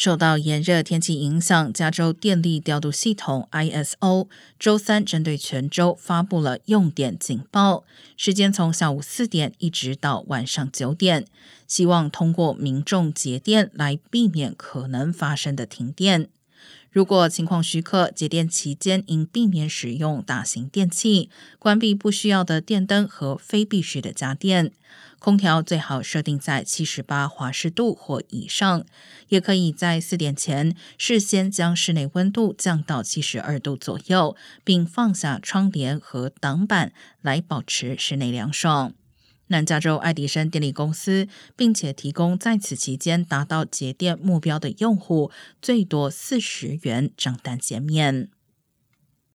受到炎热天气影响，加州电力调度系统 ISO 周三针对全州发布了用电警报，时间从下午四点一直到晚上九点，希望通过民众节电来避免可能发生的停电。如果情况许可，节电期间应避免使用大型电器，关闭不需要的电灯和非必需的家电。空调最好设定在七十八华氏度或以上，也可以在四点前事先将室内温度降到七十二度左右，并放下窗帘和挡板来保持室内凉爽。南加州爱迪生电力公司，并且提供在此期间达到节电目标的用户最多四十元账单减免。